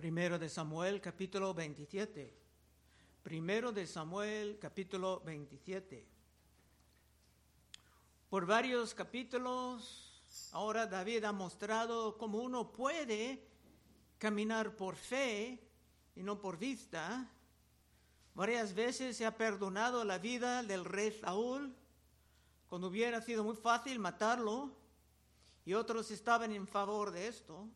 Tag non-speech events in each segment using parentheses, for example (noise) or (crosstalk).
Primero de Samuel capítulo 27. Primero de Samuel capítulo 27. Por varios capítulos, ahora David ha mostrado cómo uno puede caminar por fe y no por vista. Varias veces se ha perdonado la vida del rey Saúl cuando hubiera sido muy fácil matarlo y otros estaban en favor de esto.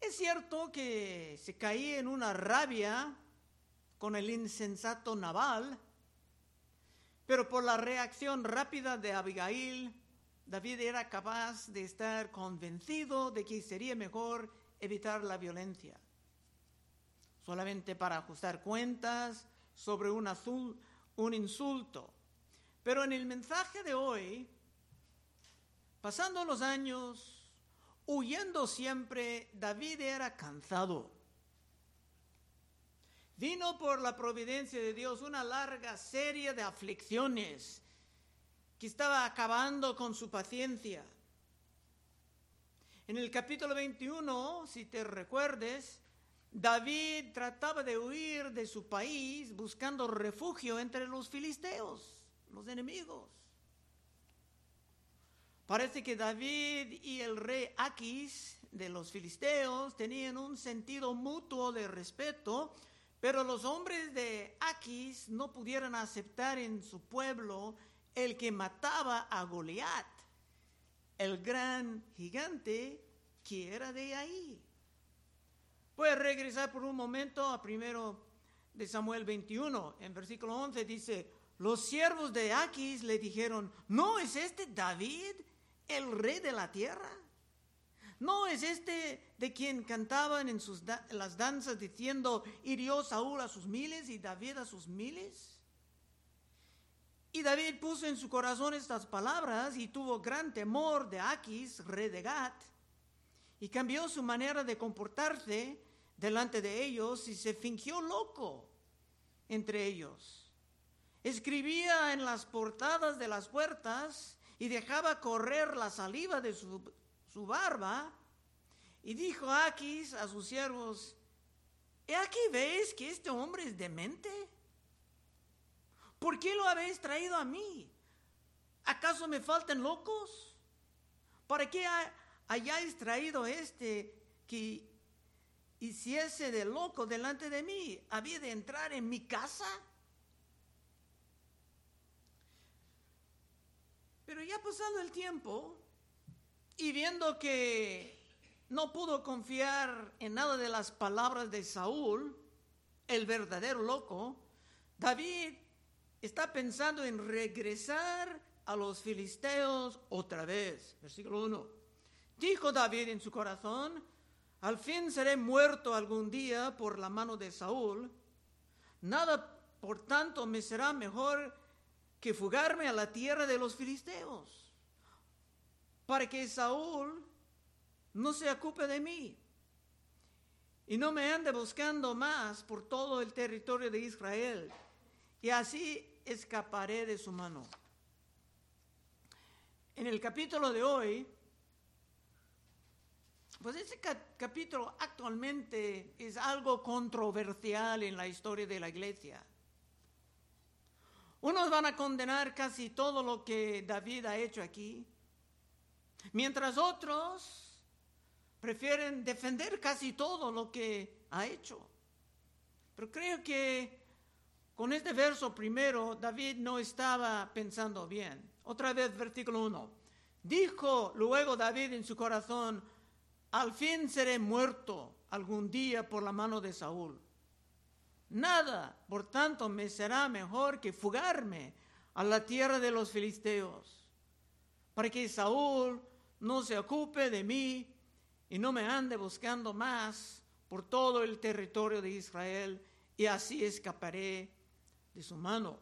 Es cierto que se caía en una rabia con el insensato Naval, pero por la reacción rápida de Abigail, David era capaz de estar convencido de que sería mejor evitar la violencia. Solamente para ajustar cuentas sobre un, azul, un insulto. Pero en el mensaje de hoy, pasando los años, huyendo siempre, David era cansado. Vino por la providencia de Dios una larga serie de aflicciones que estaba acabando con su paciencia. En el capítulo 21, si te recuerdes, David trataba de huir de su país buscando refugio entre los filisteos, los enemigos. Parece que David y el rey Aquis de los filisteos tenían un sentido mutuo de respeto, pero los hombres de Aquis no pudieron aceptar en su pueblo el que mataba a Goliat, el gran gigante que era de ahí. Puedes regresar por un momento a primero de Samuel 21, en versículo 11 dice, los siervos de Aquis le dijeron, ¿no es este David el rey de la tierra? ¿No es este de quien cantaban en sus las danzas diciendo, hirió Saúl a sus miles y David a sus miles? Y David puso en su corazón estas palabras y tuvo gran temor de Aquis, rey de Gat, y cambió su manera de comportarse delante de ellos y se fingió loco entre ellos. Escribía en las portadas de las puertas y dejaba correr la saliva de su, barba. Y dijo Aquis a sus siervos, ¿he aquí veis que este hombre es demente? ¿Por qué lo habéis traído a mí? ¿Acaso me faltan locos? ¿Para qué hayáis traído este que hiciese de loco delante de mí? ¿Había de entrar en mi casa? Pero ya pasado el tiempo y viendo que no pudo confiar en nada de las palabras de Saúl, el verdadero loco, David está pensando en regresar a los filisteos otra vez. Versículo 1. Dijo David en su corazón, al fin seré muerto algún día por la mano de Saúl. Nada, por tanto, me será mejor que fugarme a la tierra de los filisteos, para que Saúl no se ocupe de mí y no me ande buscando más por todo el territorio de Israel, y así escaparé de su mano. En el capítulo de hoy, pues ese capítulo actualmente es algo controversial en la historia de la iglesia. Unos van a condenar casi todo lo que David ha hecho aquí, mientras otros prefieren defender casi todo lo que ha hecho. Pero creo que con este verso primero David no estaba pensando bien. Otra vez versículo 1. Dijo luego David en su corazón, al fin seré muerto algún día por la mano de Saúl. Nada, por tanto, me será mejor que fugarme a la tierra de los filisteos, para que Saúl no se ocupe de mí y no me ande buscando más por todo el territorio de Israel, y así escaparé de su mano.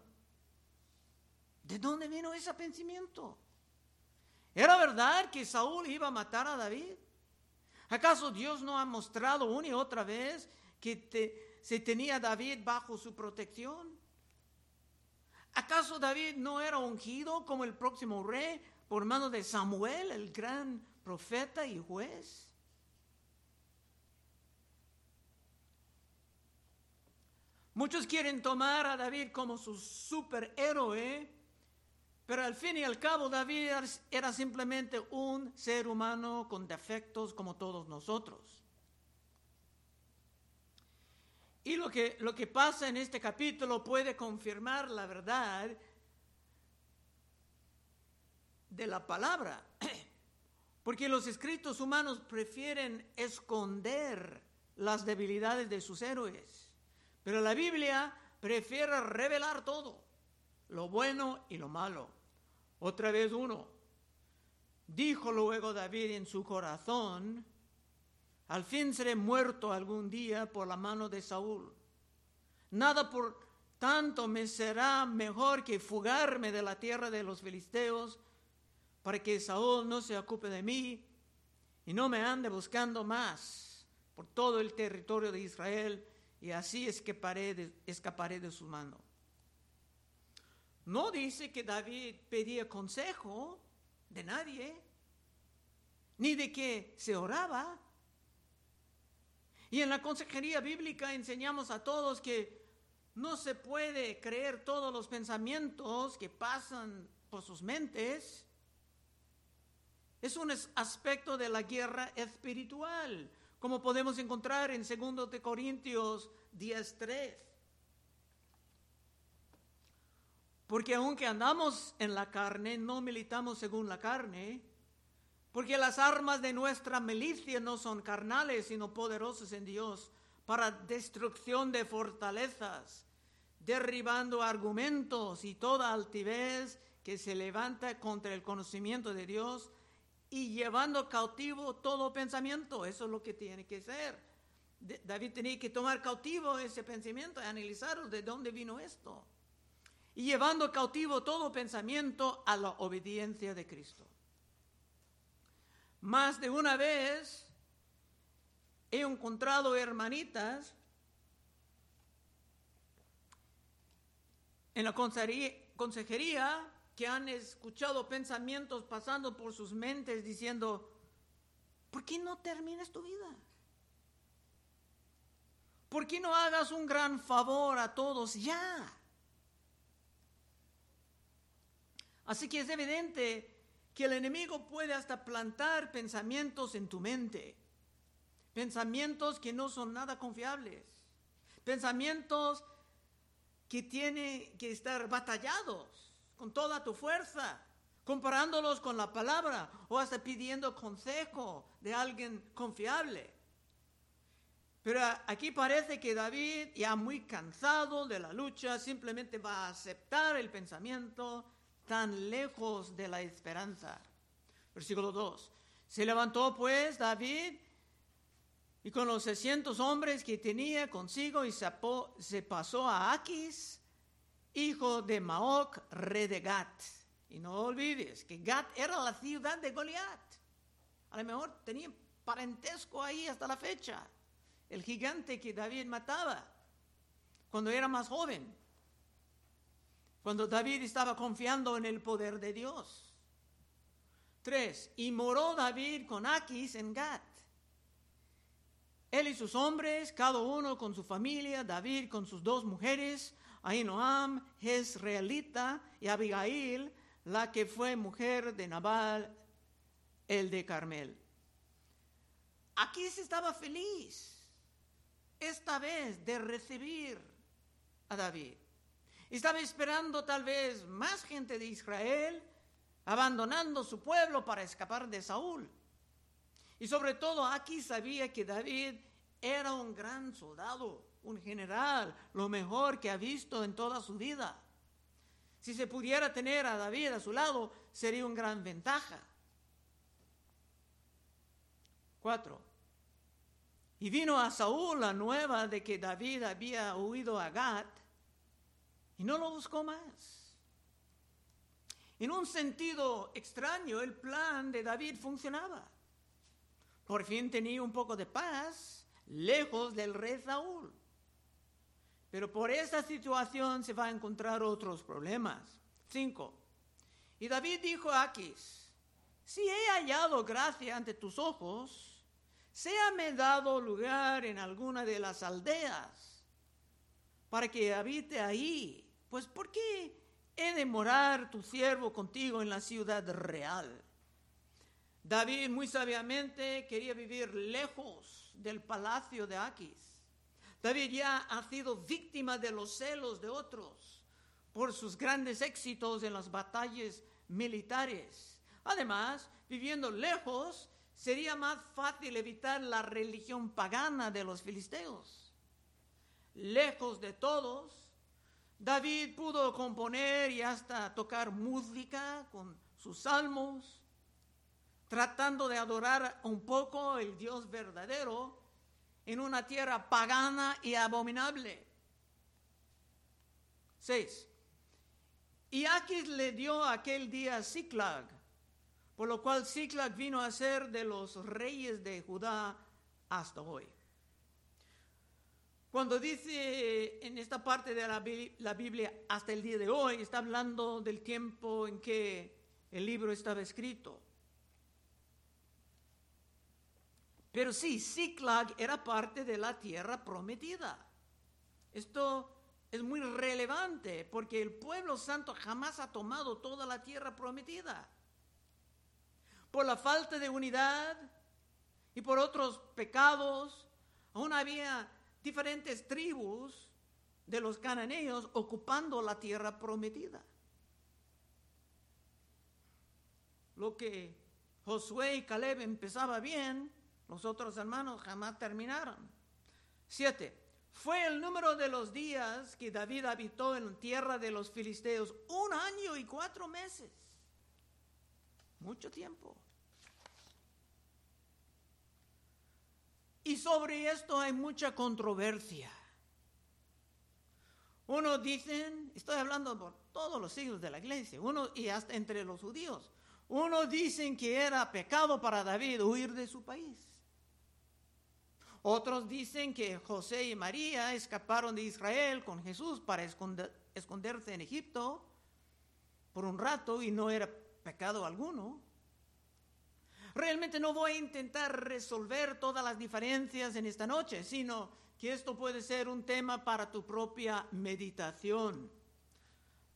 ¿De dónde vino ese pensamiento? ¿Era verdad que Saúl iba a matar a David? ¿Acaso Dios no ha mostrado una y otra vez que te, se tenía David bajo su protección. ¿Acaso David no era ungido como el próximo rey por mano de Samuel, el gran profeta y juez? Muchos quieren tomar a David como su superhéroe, pero al fin y al cabo David era simplemente un ser humano con defectos como todos nosotros. Y lo que, lo que pasa en este capítulo puede confirmar la verdad de la palabra, (clears throat) porque los escritos humanos prefieren esconder las debilidades de sus héroes, pero la Biblia prefiere revelar todo, lo bueno y lo malo. Otra vez uno, dijo luego David en su corazón, al fin seré muerto algún día por la mano de Saúl. Nada por tanto me será mejor que fugarme de la tierra de los filisteos para que Saúl no se ocupe de mí y no me ande buscando más por todo el territorio de Israel y así escaparé de, escaparé de su mano. No dice que David pedía consejo de nadie, ni de que se oraba. Y en la consejería bíblica enseñamos a todos que no se puede creer todos los pensamientos que pasan por sus mentes. Es un aspecto de la guerra espiritual, como podemos encontrar en 2 de Corintios 10:3. Porque aunque andamos en la carne, no militamos según la carne, porque las armas de nuestra milicia no son carnales, sino poderosas en Dios para destrucción de fortalezas, derribando argumentos y toda altivez que se levanta contra el conocimiento de Dios y llevando cautivo todo pensamiento. Eso es lo que tiene que ser. David tenía que tomar cautivo ese pensamiento y analizar de dónde vino esto. Y llevando cautivo todo pensamiento a la obediencia de Cristo. Más de una vez he encontrado hermanitas en la consejería que han escuchado pensamientos pasando por sus mentes diciendo, ¿por qué no terminas tu vida? ¿Por qué no hagas un gran favor a todos ya? Así que es evidente que el enemigo puede hasta plantar pensamientos en tu mente, pensamientos que no son nada confiables, pensamientos que tienen que estar batallados con toda tu fuerza, comparándolos con la palabra o hasta pidiendo consejo de alguien confiable. Pero aquí parece que David, ya muy cansado de la lucha, simplemente va a aceptar el pensamiento tan lejos de la esperanza. Versículo 2. Se levantó pues David y con los 600 hombres que tenía consigo y se pasó a Aquis, hijo de Maoc, rey de Gat. Y no olvides que Gat era la ciudad de Goliat. A lo mejor tenía parentesco ahí hasta la fecha. El gigante que David mataba cuando era más joven cuando David estaba confiando en el poder de Dios. Tres, y moró David con Aquis en Gat. Él y sus hombres, cada uno con su familia, David con sus dos mujeres, Ahinoam, Jezreelita, y Abigail, la que fue mujer de Nabal, el de Carmel. Aquis estaba feliz, esta vez, de recibir a David. Estaba esperando tal vez más gente de Israel abandonando su pueblo para escapar de Saúl. Y sobre todo aquí sabía que David era un gran soldado, un general, lo mejor que ha visto en toda su vida. Si se pudiera tener a David a su lado, sería una gran ventaja. Cuatro. Y vino a Saúl la nueva de que David había huido a Gat y no lo buscó más. En un sentido extraño, el plan de David funcionaba. Por fin tenía un poco de paz, lejos del rey Saúl. Pero por esta situación se va a encontrar otros problemas. Cinco. Y David dijo a Aquis, si he hallado gracia ante tus ojos, séame dado lugar en alguna de las aldeas para que habite ahí. Pues ¿por qué he de morar tu siervo contigo en la ciudad real? David muy sabiamente quería vivir lejos del palacio de Aquis. David ya ha sido víctima de los celos de otros por sus grandes éxitos en las batallas militares. Además, viviendo lejos, sería más fácil evitar la religión pagana de los filisteos. Lejos de todos, David pudo componer y hasta tocar música con sus salmos, tratando de adorar un poco el Dios verdadero en una tierra pagana y abominable. 6. Y Aquis le dio aquel día a por lo cual Ciclag vino a ser de los reyes de Judá hasta hoy. Cuando dice en esta parte de la, Biblia hasta el día de hoy, está hablando del tiempo en que el libro estaba escrito. Pero sí, Ziklag era parte de la tierra prometida. Esto es muy relevante porque el pueblo santo jamás ha tomado toda la tierra prometida. Por la falta de unidad y por otros pecados, aún había diferentes tribus de los cananeos ocupando la tierra prometida. Lo que Josué y Caleb empezaba bien, los otros hermanos jamás terminaron. Siete. Fue el número de los días que David habitó en tierra de los filisteos un año y cuatro meses. Mucho tiempo. Y sobre esto hay mucha controversia. Uno dicen, estoy hablando por todos los siglos de la iglesia, uno y hasta entre los judíos, uno dicen que era pecado para David huir de su país. Otros dicen que José y María escaparon de Israel con Jesús para esconderse en Egipto por un rato y no era pecado alguno. Realmente no voy a intentar resolver todas las diferencias en esta noche, sino que esto puede ser un tema para tu propia meditación.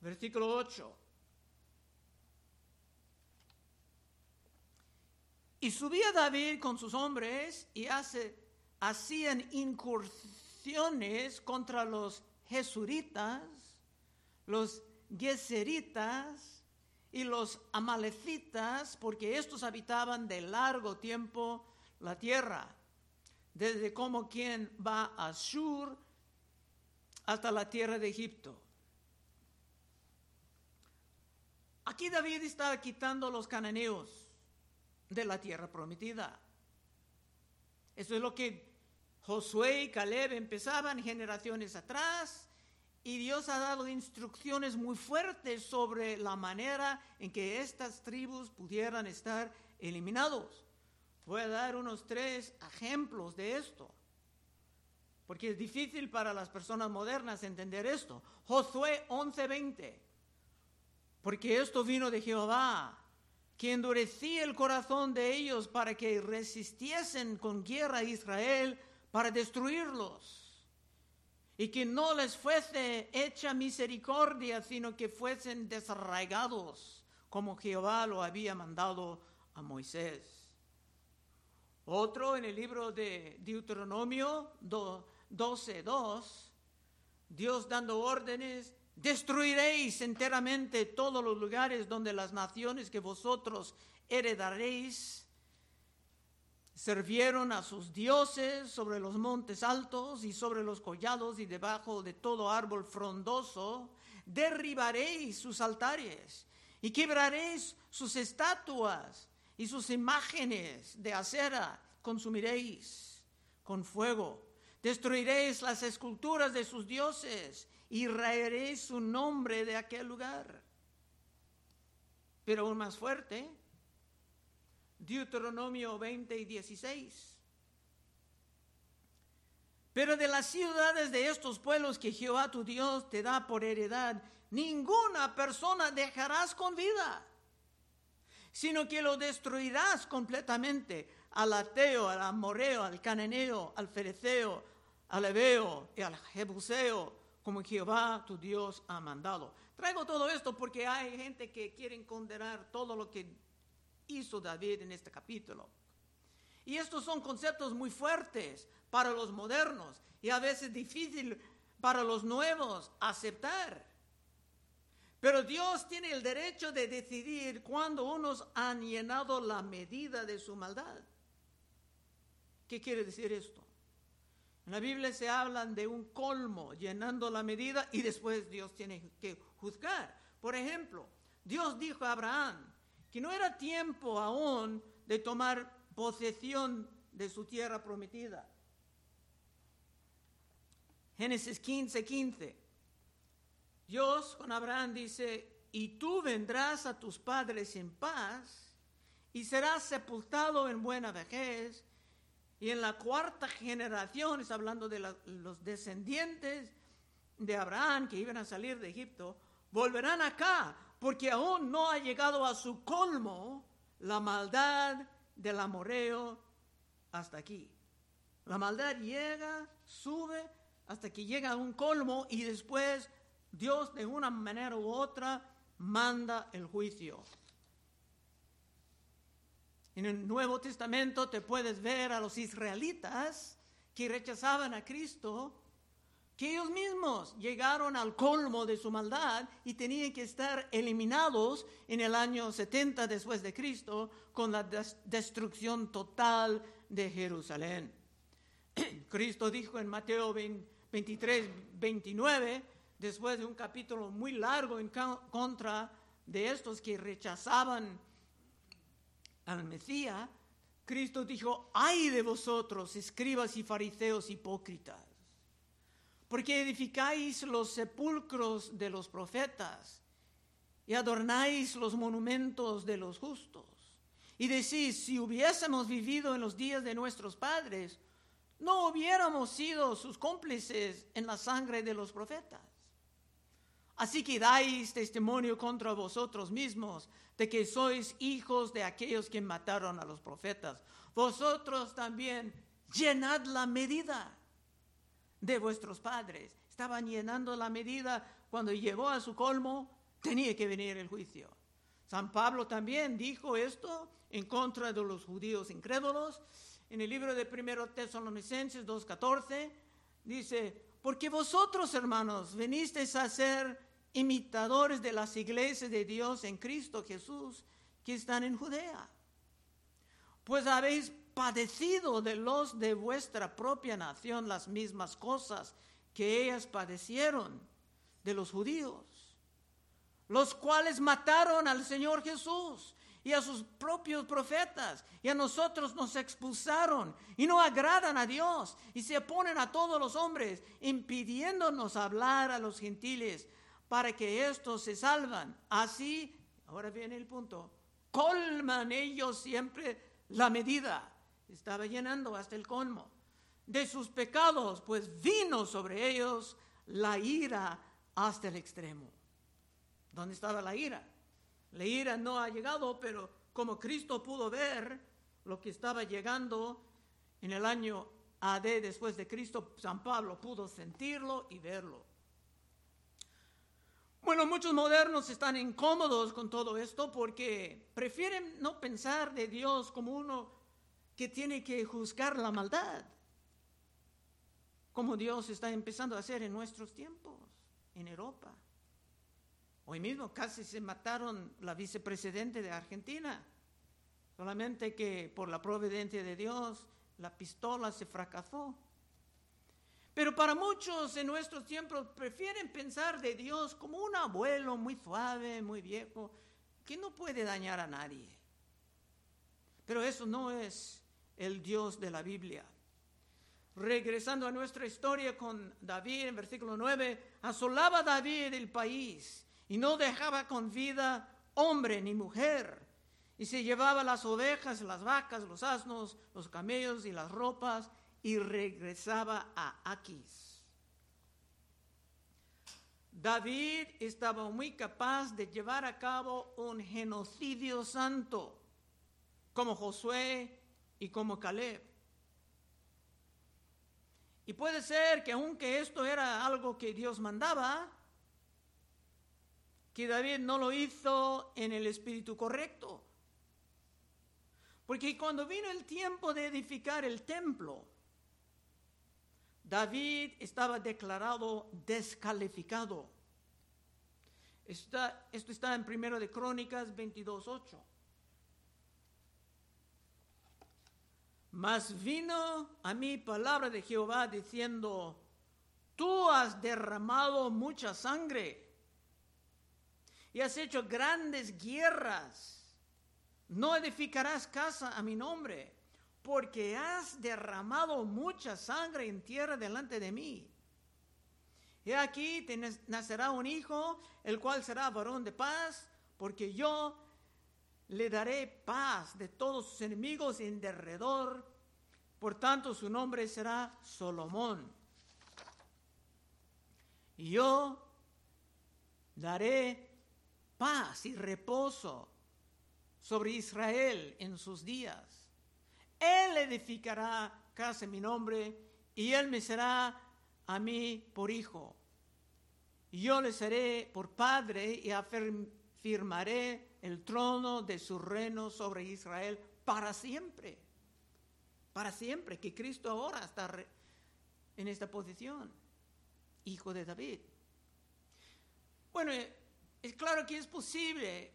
Versículo 8. Y subía David con sus hombres y hace hacían incursiones contra los jesuritas, los geseritas y los amalecitas, porque estos habitaban de largo tiempo la tierra, desde como quien va a Shur hasta la tierra de Egipto. Aquí David está quitando los cananeos de la tierra prometida. Eso es lo que Josué y Caleb empezaban generaciones atrás y Dios ha dado instrucciones muy fuertes sobre la manera en que estas tribus pudieran estar eliminados. Voy a dar unos tres ejemplos de esto, porque es difícil para las personas modernas entender esto. Josué 11:20, porque esto vino de Jehová, que endurecía el corazón de ellos para que resistiesen con guerra a Israel para destruirlos. Y que no les fuese hecha misericordia, sino que fuesen desarraigados, como Jehová lo había mandado a Moisés. Otro en el libro de Deuteronomio 12.2, Dios dando órdenes, destruiréis enteramente todos los lugares donde las naciones que vosotros heredaréis Servieron a sus dioses sobre los montes altos y sobre los collados y debajo de todo árbol frondoso. Derribaréis sus altares y quebraréis sus estatuas y sus imágenes de acera consumiréis con fuego. Destruiréis las esculturas de sus dioses y raeréis su nombre de aquel lugar. Pero aún más fuerte, Deuteronomio 20 y 16. Pero de las ciudades de estos pueblos que Jehová tu Dios te da por heredad, ninguna persona dejarás con vida, sino que lo destruirás completamente al ateo, al amoreo, al cananeo, al fereceo, al ebeo y al jebuseo, como Jehová tu Dios ha mandado. Traigo todo esto porque hay gente que quiere condenar todo lo que hizo David en este capítulo. Y estos son conceptos muy fuertes para los modernos y a veces difícil para los nuevos aceptar. Pero Dios tiene el derecho de decidir cuando unos han llenado la medida de su maldad. ¿Qué quiere decir esto? En la Biblia se hablan de un colmo llenando la medida y después Dios tiene que juzgar. Por ejemplo, Dios dijo a Abraham que no era tiempo aún de tomar posesión de su tierra prometida. Génesis 15, 15. Dios con Abraham dice, y tú vendrás a tus padres en paz y serás sepultado en buena vejez. Y en la cuarta generación, está hablando de los descendientes de Abraham que iban a salir de Egipto, volverán acá, porque aún no ha llegado a su colmo la maldad del amoreo hasta aquí. La maldad llega, sube hasta que llega a un colmo y después Dios de una manera u otra manda el juicio. En el Nuevo Testamento te puedes ver a los israelitas que rechazaban a Cristo, que ellos mismos llegaron al colmo de su maldad y tenían que estar eliminados en el año 70 después de Cristo con la destrucción total de Jerusalén. (clears throat) Cristo dijo en Mateo 23, 29, después de un capítulo muy largo en contra de estos que rechazaban al Mesías, Cristo dijo, ay de vosotros, escribas y fariseos hipócritas, porque edificáis los sepulcros de los profetas y adornáis los monumentos de los justos. Y decís, si hubiésemos vivido en los días de nuestros padres, no hubiéramos sido sus cómplices en la sangre de los profetas. Así que dais testimonio contra vosotros mismos de que sois hijos de aquellos que mataron a los profetas. Vosotros también llenad la medida de vuestros padres. Estaban llenando la medida cuando llegó a su colmo, tenía que venir el juicio. San Pablo también dijo esto en contra de los judíos incrédulos. En el libro de 1 Tesalonicenses 2.14 dice, porque vosotros, hermanos, venisteis a ser imitadores de las iglesias de Dios en Cristo Jesús que están en Judea. Pues habéis padecido de los de vuestra propia nación las mismas cosas que ellas padecieron de los judíos, los cuales mataron al Señor Jesús y a sus propios profetas, y a nosotros nos expulsaron, y no agradan a Dios, y se oponen a todos los hombres, impidiéndonos hablar a los gentiles, para que estos se salvan. Así, ahora viene el punto, colman ellos siempre la medida. Estaba llenando hasta el colmo de sus pecados, pues vino sobre ellos la ira hasta el extremo. ¿Dónde estaba la ira? La ira no ha llegado, pero como Cristo pudo ver lo que estaba llegando en el año AD después de Cristo, San Pablo pudo sentirlo y verlo. Bueno, muchos modernos están incómodos con todo esto porque prefieren no pensar de Dios como uno que tiene que juzgar la maldad, como Dios está empezando a hacer en nuestros tiempos, en Europa. Hoy mismo casi se mataron la vicepresidente de Argentina, solamente que por la providencia de Dios la pistola se fracasó. Pero para muchos en nuestros tiempos prefieren pensar de Dios como un abuelo muy suave, muy viejo, que no puede dañar a nadie. Pero eso no es el Dios de la Biblia. Regresando a nuestra historia con David en versículo 9, asolaba David el país y no dejaba con vida hombre ni mujer. Y se llevaba las ovejas, las vacas, los asnos, los camellos y las ropas y regresaba a Aquis. David estaba muy capaz de llevar a cabo un genocidio santo, como Josué y como Caleb. Y puede ser que aunque esto era algo que Dios mandaba, que David no lo hizo en el espíritu correcto. Porque cuando vino el tiempo de edificar el templo, David estaba declarado descalificado. Esto está en 1 de Crónicas 22.8. Mas vino a mí palabra de Jehová diciendo, tú has derramado mucha sangre y has hecho grandes guerras. No edificarás casa a mi nombre, porque has derramado mucha sangre en tierra delante de mí. Y aquí te nacerá un hijo, el cual será varón de paz, porque yo le daré paz de todos sus enemigos en derredor. Por tanto, su nombre será Solomón. Y yo daré paz y reposo sobre Israel en sus días. Él edificará casa en mi nombre y él me será a mí por hijo. Yo le seré por padre y afirmaré el trono de su reino sobre Israel para siempre. Para siempre, que Cristo ahora está en esta posición, hijo de David. Bueno, es claro que es posible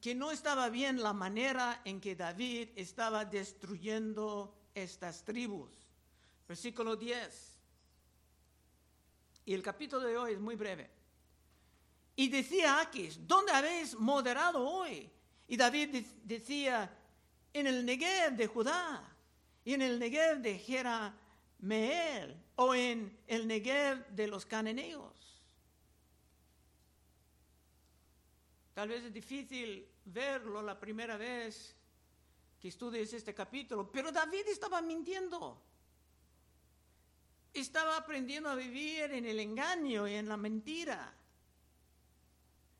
que no estaba bien la manera en que David estaba destruyendo estas tribus. Versículo 10. Y el capítulo de hoy es muy breve. Y decía Aquis, ¿dónde habéis moderado hoy? Y David decía, en el Negev de Judá, y en el Negev de Jerameel, o en el Negev de los cananeos. Tal vez es difícil verlo la primera vez que estudies este capítulo, pero David estaba mintiendo. Estaba aprendiendo a vivir en el engaño y en la mentira.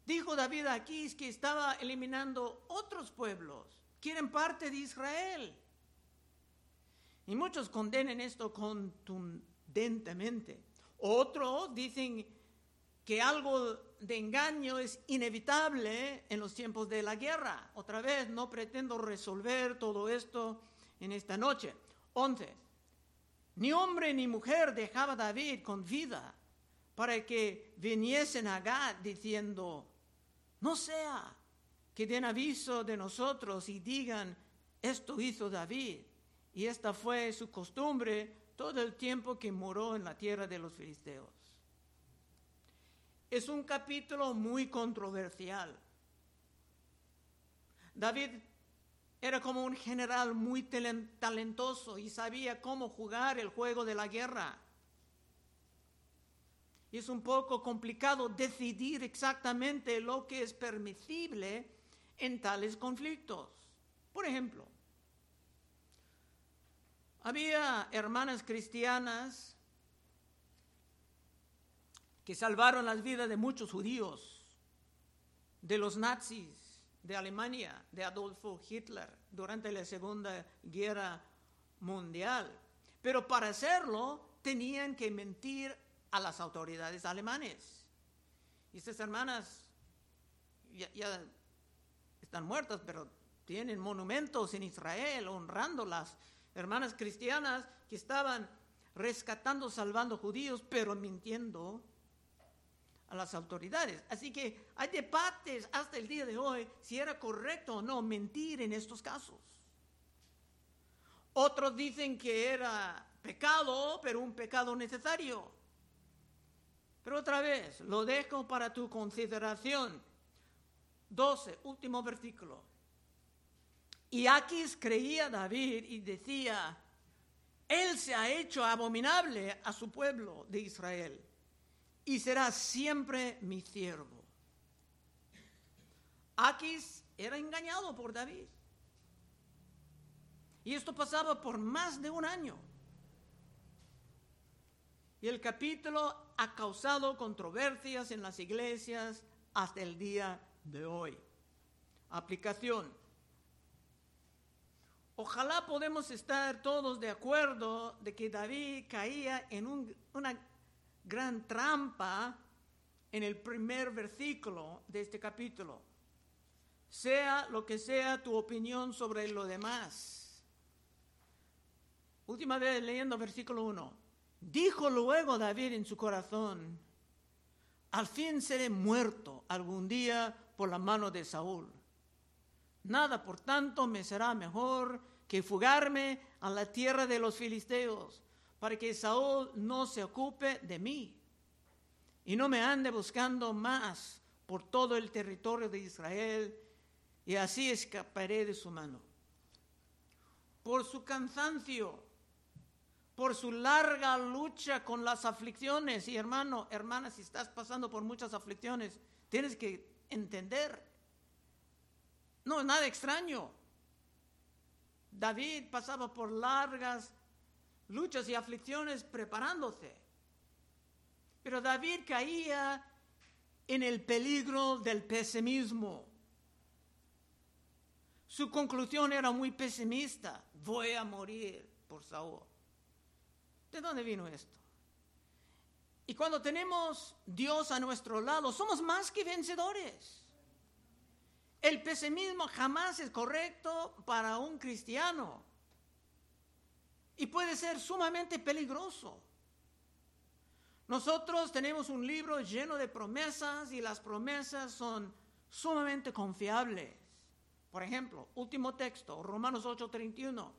Dijo David aquí que estaba eliminando otros pueblos que eran parte de Israel. Y muchos condenan esto contundentemente. Otros dicen que algo de engaño es inevitable en los tiempos de la guerra. Otra vez, no pretendo resolver todo esto en esta noche. 11. Ni hombre ni mujer dejaba David con vida para que viniesen a Gad diciendo, no sea que den aviso de nosotros y digan, esto hizo David. Y esta fue su costumbre todo el tiempo que moró en la tierra de los filisteos. Es un capítulo muy controversial. David era como un general muy talentoso y sabía cómo jugar el juego de la guerra es un poco complicado decidir exactamente lo que es permisible en tales conflictos. Por ejemplo, había hermanas cristianas que salvaron las vidas de muchos judíos, de los nazis, de Alemania, de Adolfo Hitler durante la Segunda Guerra Mundial. Pero para hacerlo tenían que mentir a las autoridades alemanes. Y estas hermanas ya, están muertas, pero tienen monumentos en Israel honrando las hermanas cristianas que estaban rescatando, salvando judíos, pero mintiendo a las autoridades. Así que hay debates hasta el día de hoy si era correcto o no mentir en estos casos. Otros dicen que era pecado, pero un pecado necesario. Pero otra vez, lo dejo para tu consideración. 12, último versículo. Y Aquis creía David y decía, Él se ha hecho abominable a su pueblo de Israel y será siempre mi siervo. Aquis era engañado por David. Y esto pasaba por más de un año. Y el capítulo ha causado controversias en las iglesias hasta el día de hoy. Aplicación. ojalá podemos estar todos de acuerdo de que David caía en una gran trampa en el primer versículo de este capítulo. Sea lo que sea tu opinión sobre lo demás. Última vez leyendo versículo 1. Dijo luego David en su corazón, al fin seré muerto algún día por la mano de Saúl. Nada, por tanto, me será mejor que fugarme a la tierra de los filisteos, para que Saúl no se ocupe de mí y no me ande buscando más por todo el territorio de Israel, y así escaparé de su mano. Por su cansancio, por su larga lucha con las aflicciones, y hermano, hermana, si estás pasando por muchas aflicciones, tienes que entender no, nada extraño. David pasaba por largas luchas y aflicciones preparándose. Pero David caía en el peligro del pesimismo. Su conclusión era muy pesimista. Voy a morir por Saúl. ¿De dónde vino esto? Y cuando tenemos Dios a nuestro lado, somos más que vencedores. El pesimismo jamás es correcto para un cristiano y puede ser sumamente peligroso. Nosotros tenemos un libro lleno de promesas y las promesas son sumamente confiables. Por ejemplo, último texto, Romanos 8:31.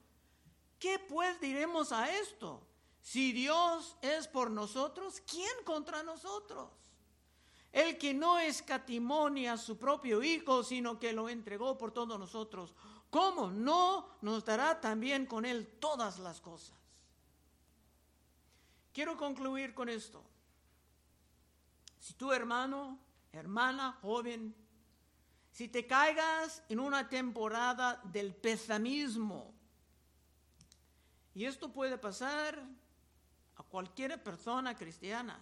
¿Qué pues diremos a esto? Si Dios es por nosotros, ¿quién contra nosotros? El que no escatimonia a su propio Hijo, sino que lo entregó por todos nosotros, ¿cómo no nos dará también con Él todas las cosas? Quiero concluir con esto. Si tu hermano, hermana, joven, si te caigas en una temporada del pesimismo, y esto puede pasar a cualquier persona cristiana,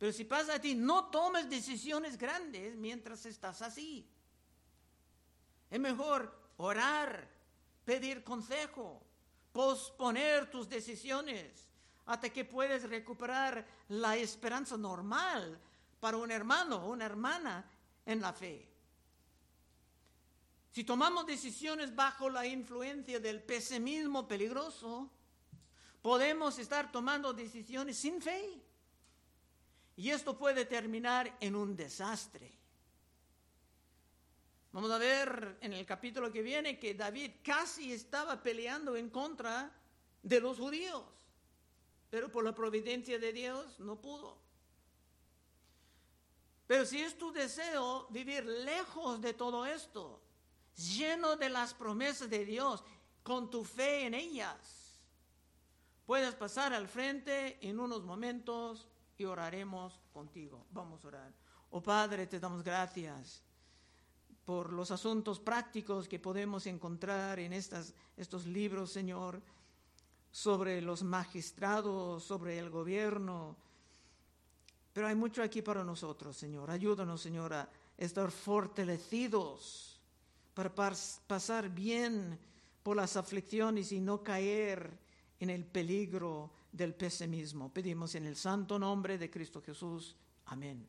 pero si pasa a ti, no tomes decisiones grandes mientras estás así. Es mejor orar, pedir consejo, posponer tus decisiones hasta que puedes recuperar la esperanza normal para un hermano o una hermana en la fe. Si tomamos decisiones bajo la influencia del pesimismo peligroso, podemos estar tomando decisiones sin fe. Y esto puede terminar en un desastre. Vamos a ver en el capítulo que viene que David casi estaba peleando en contra de los judíos, pero por la providencia de Dios no pudo. Pero si es tu deseo vivir lejos de todo esto, lleno de las promesas de Dios, con tu fe en ellas, puedes pasar al frente en unos momentos y oraremos contigo. Vamos a orar. Oh Padre, te damos gracias por los asuntos prácticos que podemos encontrar en estas, estos libros, Señor, sobre los magistrados, sobre el gobierno. Pero hay mucho aquí para nosotros, Señor. Ayúdanos, Señor, a estar fortalecidos para pasar bien por las aflicciones y no caer en el peligro del pesimismo. Pedimos en el santo nombre de Cristo Jesús. Amén.